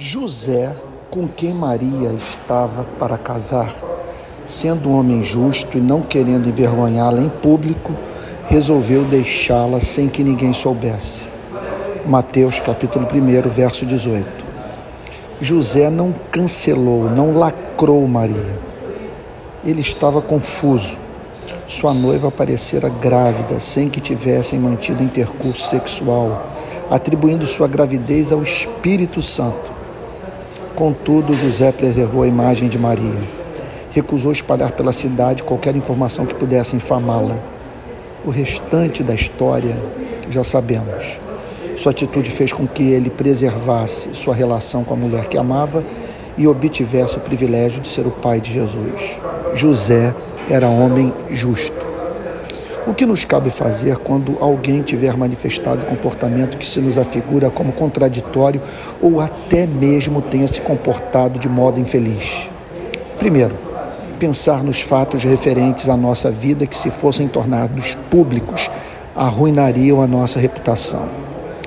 José, com quem Maria estava para casar, sendo um homem justo e não querendo envergonhá-la em público, resolveu deixá-la sem que ninguém soubesse. Mateus capítulo 1, verso 18. José não cancelou, não lacrou Maria. Ele estava confuso. Sua noiva parecera grávida sem que tivessem mantido intercurso sexual, atribuindo sua gravidez ao Espírito Santo. Contudo, José preservou a imagem de Maria. Recusou espalhar pela cidade qualquer informação que pudesse infamá-la. O restante da história já sabemos. Sua atitude fez com que ele preservasse sua relação com a mulher que amava e obtivesse o privilégio de ser o pai de Jesus. José era homem justo. O que nos cabe fazer quando alguém tiver manifestado comportamento que se nos afigura como contraditório ou até mesmo tenha se comportado de modo infeliz? Primeiro, pensar nos fatos referentes à nossa vida que, se fossem tornados públicos, arruinariam a nossa reputação.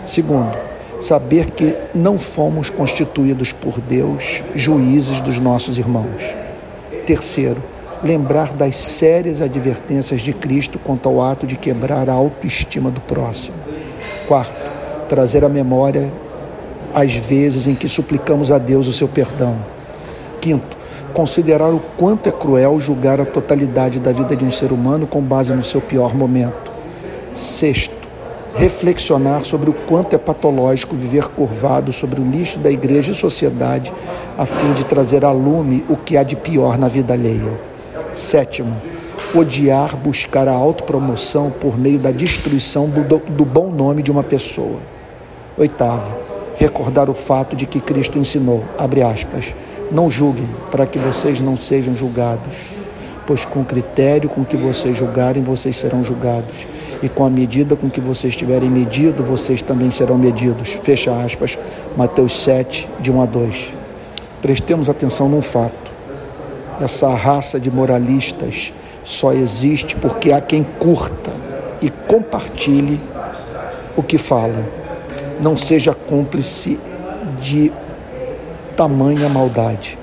Segundo, saber que não fomos constituídos por Deus juízes dos nossos irmãos. Terceiro, lembrar das sérias advertências de Cristo quanto ao ato de quebrar a autoestima do próximo. Quarto, trazer à memória as vezes em que suplicamos a Deus o seu perdão. Quinto, considerar o quanto é cruel julgar a totalidade da vida de um ser humano com base no seu pior momento. Sexto, reflexionar sobre o quanto é patológico viver curvado sobre o lixo da igreja e sociedade a fim de trazer a lume o que há de pior na vida alheia. Sétimo, odiar, buscar a autopromoção por meio da destruição do, do bom nome de uma pessoa. Oitavo, recordar o fato de que Cristo ensinou, abre aspas, não julguem para que vocês não sejam julgados, pois com o critério com que vocês julgarem, vocês serão julgados, e com a medida com que vocês tiverem medido, vocês também serão medidos. Fecha aspas, Mateus 7, de 1 a 2. Prestemos atenção num fato. Essa raça de moralistas só existe porque há quem curta e compartilhe o que fala. Não seja cúmplice de tamanha maldade.